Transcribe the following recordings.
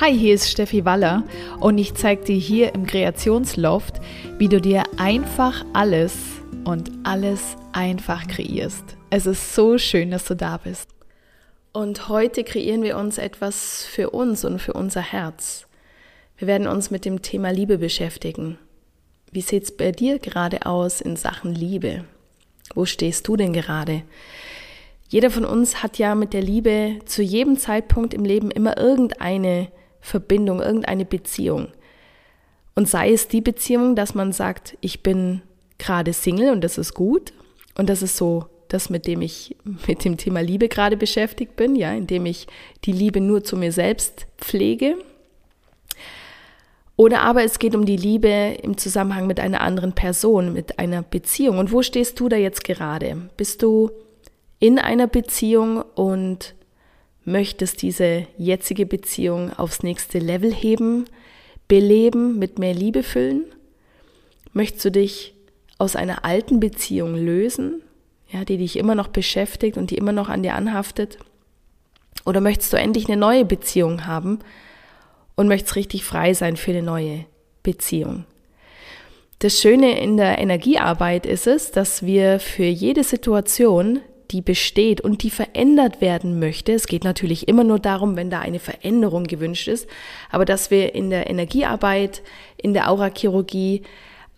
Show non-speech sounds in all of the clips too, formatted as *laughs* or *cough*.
Hi, hier ist Steffi Waller und ich zeige dir hier im Kreationsloft, wie du dir einfach alles und alles einfach kreierst. Es ist so schön, dass du da bist. Und heute kreieren wir uns etwas für uns und für unser Herz. Wir werden uns mit dem Thema Liebe beschäftigen. Wie sieht es bei dir gerade aus in Sachen Liebe? Wo stehst du denn gerade? Jeder von uns hat ja mit der Liebe zu jedem Zeitpunkt im Leben immer irgendeine Verbindung, irgendeine Beziehung. Und sei es die Beziehung, dass man sagt, ich bin gerade Single und das ist gut. Und das ist so das, mit dem ich mit dem Thema Liebe gerade beschäftigt bin, ja, indem ich die Liebe nur zu mir selbst pflege. Oder aber es geht um die Liebe im Zusammenhang mit einer anderen Person, mit einer Beziehung. Und wo stehst du da jetzt gerade? Bist du in einer Beziehung und möchtest diese jetzige Beziehung aufs nächste Level heben, beleben, mit mehr Liebe füllen? Möchtest du dich aus einer alten Beziehung lösen, ja, die dich immer noch beschäftigt und die immer noch an dir anhaftet? Oder möchtest du endlich eine neue Beziehung haben und möchtest richtig frei sein für eine neue Beziehung? Das Schöne in der Energiearbeit ist es, dass wir für jede Situation die besteht und die verändert werden möchte. Es geht natürlich immer nur darum, wenn da eine Veränderung gewünscht ist, aber dass wir in der Energiearbeit, in der Aurachirurgie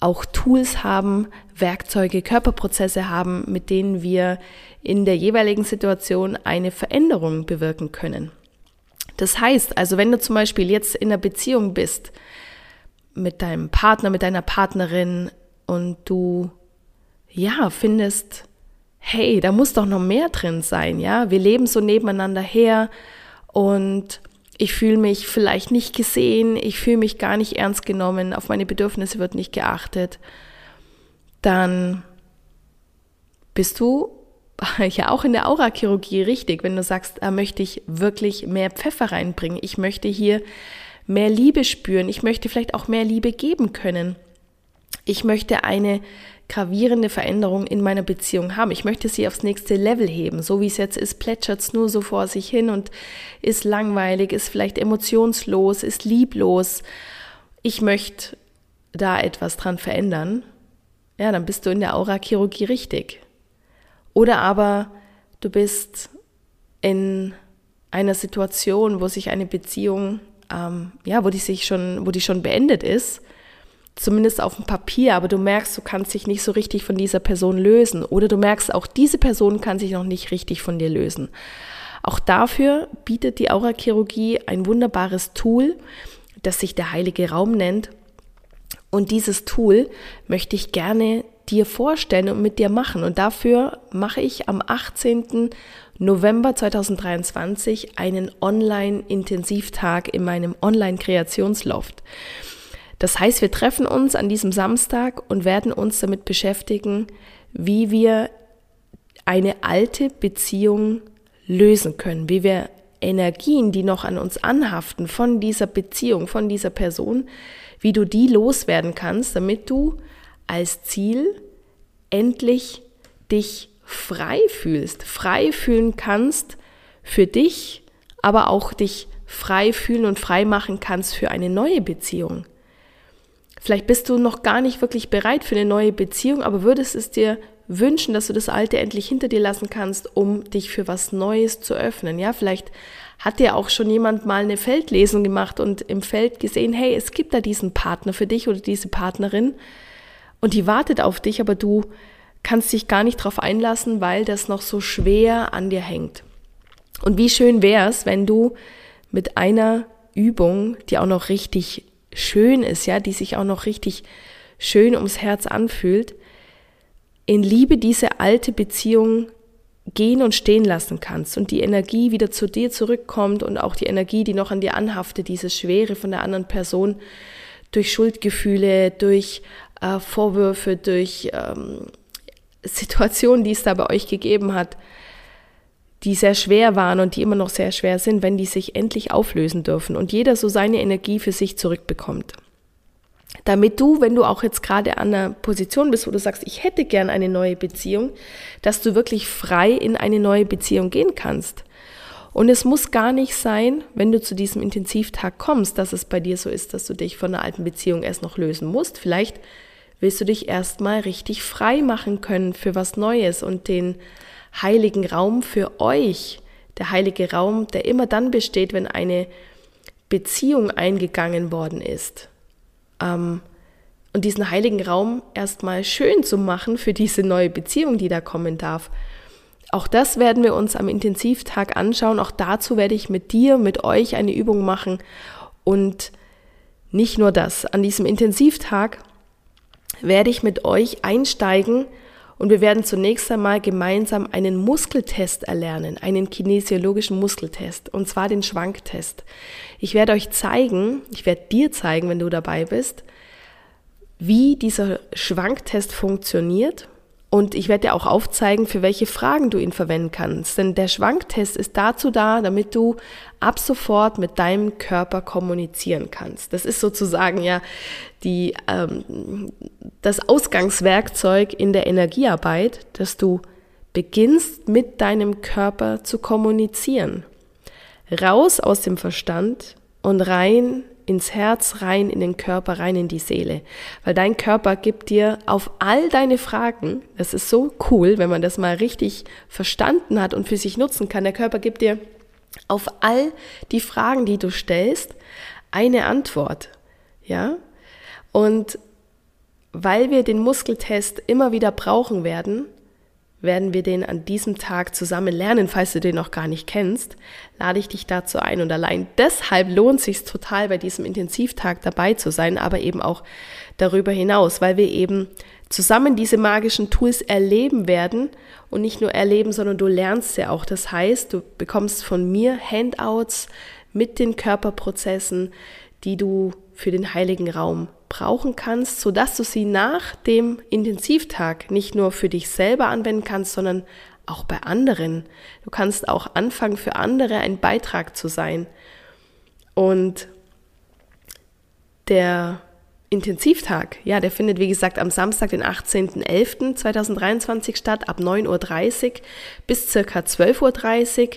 auch Tools haben, Werkzeuge, Körperprozesse haben, mit denen wir in der jeweiligen Situation eine Veränderung bewirken können. Das heißt, also wenn du zum Beispiel jetzt in einer Beziehung bist mit deinem Partner, mit deiner Partnerin und du ja findest, hey, da muss doch noch mehr drin sein, ja? Wir leben so nebeneinander her und ich fühle mich vielleicht nicht gesehen, ich fühle mich gar nicht ernst genommen, auf meine Bedürfnisse wird nicht geachtet, dann bist du *laughs* ja auch in der Aurachirurgie richtig, wenn du sagst, da möchte ich wirklich mehr Pfeffer reinbringen, ich möchte hier mehr Liebe spüren, ich möchte vielleicht auch mehr Liebe geben können. Ich möchte eine gravierende Veränderung in meiner Beziehung haben. Ich möchte sie aufs nächste Level heben. So wie es jetzt ist, plätschert es nur so vor sich hin und ist langweilig, ist vielleicht emotionslos, ist lieblos. Ich möchte da etwas dran verändern. Ja, dann bist du in der Aura-Chirurgie richtig. Oder aber du bist in einer Situation, wo sich eine Beziehung, ähm, ja, wo die sich schon, wo die schon beendet ist zumindest auf dem Papier, aber du merkst, du kannst dich nicht so richtig von dieser Person lösen oder du merkst, auch diese Person kann sich noch nicht richtig von dir lösen. Auch dafür bietet die Aurachirurgie ein wunderbares Tool, das sich der heilige Raum nennt. Und dieses Tool möchte ich gerne dir vorstellen und mit dir machen. Und dafür mache ich am 18. November 2023 einen Online-Intensivtag in meinem Online-Kreationsloft. Das heißt, wir treffen uns an diesem Samstag und werden uns damit beschäftigen, wie wir eine alte Beziehung lösen können, wie wir Energien, die noch an uns anhaften von dieser Beziehung, von dieser Person, wie du die loswerden kannst, damit du als Ziel endlich dich frei fühlst, frei fühlen kannst für dich, aber auch dich frei fühlen und frei machen kannst für eine neue Beziehung. Vielleicht bist du noch gar nicht wirklich bereit für eine neue Beziehung, aber würdest es dir wünschen, dass du das Alte endlich hinter dir lassen kannst, um dich für was Neues zu öffnen. Ja, vielleicht hat dir auch schon jemand mal eine Feldlesung gemacht und im Feld gesehen, hey, es gibt da diesen Partner für dich oder diese Partnerin und die wartet auf dich, aber du kannst dich gar nicht darauf einlassen, weil das noch so schwer an dir hängt. Und wie schön wäre es, wenn du mit einer Übung, die auch noch richtig schön ist, ja, die sich auch noch richtig schön ums Herz anfühlt, in Liebe diese alte Beziehung gehen und stehen lassen kannst und die Energie wieder zu dir zurückkommt und auch die Energie, die noch an dir anhaftet, diese Schwere von der anderen Person durch Schuldgefühle, durch äh, Vorwürfe, durch ähm, Situationen, die es da bei euch gegeben hat, die sehr schwer waren und die immer noch sehr schwer sind, wenn die sich endlich auflösen dürfen und jeder so seine Energie für sich zurückbekommt. Damit du, wenn du auch jetzt gerade an einer Position bist, wo du sagst, ich hätte gern eine neue Beziehung, dass du wirklich frei in eine neue Beziehung gehen kannst. Und es muss gar nicht sein, wenn du zu diesem Intensivtag kommst, dass es bei dir so ist, dass du dich von einer alten Beziehung erst noch lösen musst. Vielleicht willst du dich erstmal richtig frei machen können für was Neues und den heiligen Raum für euch, der heilige Raum, der immer dann besteht, wenn eine Beziehung eingegangen worden ist. Ähm, und diesen heiligen Raum erstmal schön zu machen für diese neue Beziehung, die da kommen darf. Auch das werden wir uns am Intensivtag anschauen. Auch dazu werde ich mit dir, mit euch eine Übung machen. Und nicht nur das. An diesem Intensivtag werde ich mit euch einsteigen und wir werden zunächst einmal gemeinsam einen Muskeltest erlernen, einen kinesiologischen Muskeltest, und zwar den Schwanktest. Ich werde euch zeigen, ich werde dir zeigen, wenn du dabei bist, wie dieser Schwanktest funktioniert und ich werde dir auch aufzeigen, für welche Fragen du ihn verwenden kannst. Denn der Schwanktest ist dazu da, damit du ab sofort mit deinem Körper kommunizieren kannst. Das ist sozusagen ja die, ähm, das Ausgangswerkzeug in der Energiearbeit, dass du beginnst mit deinem Körper zu kommunizieren. Raus aus dem Verstand und rein ins Herz, rein in den Körper, rein in die Seele. Weil dein Körper gibt dir auf all deine Fragen, das ist so cool, wenn man das mal richtig verstanden hat und für sich nutzen kann, der Körper gibt dir auf all die Fragen, die du stellst, eine Antwort. Ja? Und weil wir den Muskeltest immer wieder brauchen werden, werden wir den an diesem Tag zusammen lernen. Falls du den noch gar nicht kennst, lade ich dich dazu ein. Und allein deshalb lohnt sich total, bei diesem Intensivtag dabei zu sein, aber eben auch darüber hinaus, weil wir eben zusammen diese magischen Tools erleben werden und nicht nur erleben, sondern du lernst sie auch. Das heißt, du bekommst von mir Handouts mit den Körperprozessen, die du für den heiligen Raum brauchen kannst, sodass du sie nach dem Intensivtag nicht nur für dich selber anwenden kannst, sondern auch bei anderen. Du kannst auch anfangen, für andere ein Beitrag zu sein. Und der Intensivtag, ja, der findet wie gesagt am Samstag, den 18.11.2023 statt, ab 9.30 Uhr bis circa 12.30 Uhr.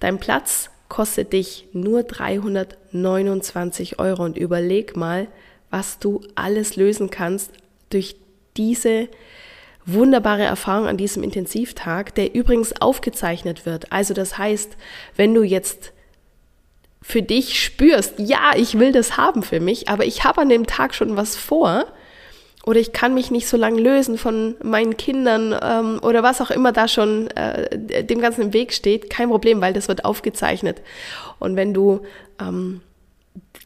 Dein Platz kostet dich nur 329 Euro und überleg mal, was du alles lösen kannst durch diese wunderbare Erfahrung an diesem Intensivtag, der übrigens aufgezeichnet wird. Also das heißt, wenn du jetzt für dich spürst, ja, ich will das haben für mich, aber ich habe an dem Tag schon was vor oder ich kann mich nicht so lange lösen von meinen Kindern ähm, oder was auch immer da schon äh, dem Ganzen im Weg steht, kein Problem, weil das wird aufgezeichnet. Und wenn du ähm,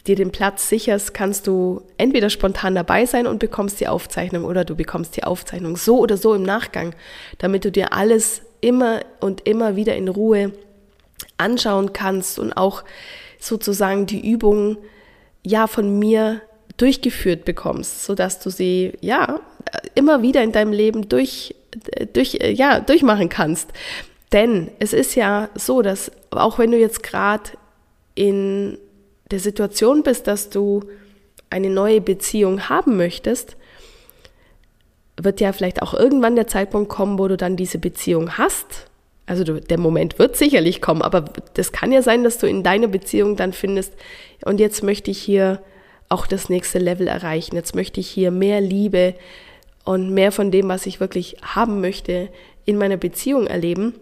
dir den Platz sicherst, kannst du entweder spontan dabei sein und bekommst die Aufzeichnung oder du bekommst die Aufzeichnung so oder so im Nachgang, damit du dir alles immer und immer wieder in Ruhe anschauen kannst und auch sozusagen die Übungen ja von mir durchgeführt bekommst, sodass du sie ja immer wieder in deinem Leben durch, durch, ja, durchmachen kannst. Denn es ist ja so, dass auch wenn du jetzt gerade in der Situation bist, dass du eine neue Beziehung haben möchtest, wird ja vielleicht auch irgendwann der Zeitpunkt kommen, wo du dann diese Beziehung hast. Also du, der Moment wird sicherlich kommen, aber das kann ja sein, dass du in deiner Beziehung dann findest, und jetzt möchte ich hier auch das nächste Level erreichen. Jetzt möchte ich hier mehr Liebe und mehr von dem, was ich wirklich haben möchte, in meiner Beziehung erleben.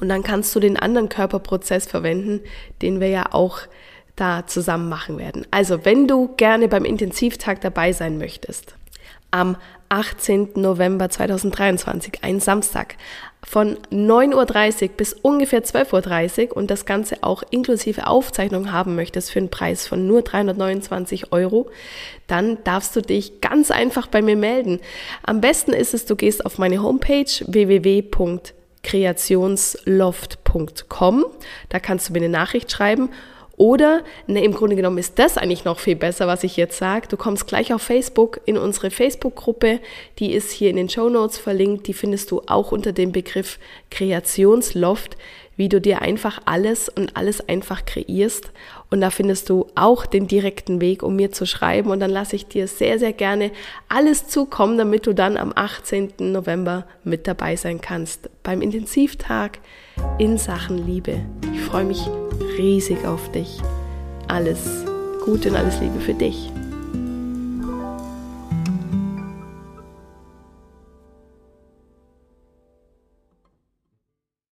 Und dann kannst du den anderen Körperprozess verwenden, den wir ja auch da zusammen machen werden. Also, wenn du gerne beim Intensivtag dabei sein möchtest, am 18. November 2023, ein Samstag, von 9.30 Uhr bis ungefähr 12.30 Uhr und das Ganze auch inklusive Aufzeichnung haben möchtest für einen Preis von nur 329 Euro, dann darfst du dich ganz einfach bei mir melden. Am besten ist es, du gehst auf meine Homepage www.kreationsloft.com. Da kannst du mir eine Nachricht schreiben oder, ne, im Grunde genommen ist das eigentlich noch viel besser, was ich jetzt sage. Du kommst gleich auf Facebook in unsere Facebook-Gruppe. Die ist hier in den Show Notes verlinkt. Die findest du auch unter dem Begriff Kreationsloft, wie du dir einfach alles und alles einfach kreierst. Und da findest du auch den direkten Weg, um mir zu schreiben. Und dann lasse ich dir sehr, sehr gerne alles zukommen, damit du dann am 18. November mit dabei sein kannst beim Intensivtag in Sachen Liebe. Ich freue mich riesig auf dich. Alles Gute und alles Liebe für dich.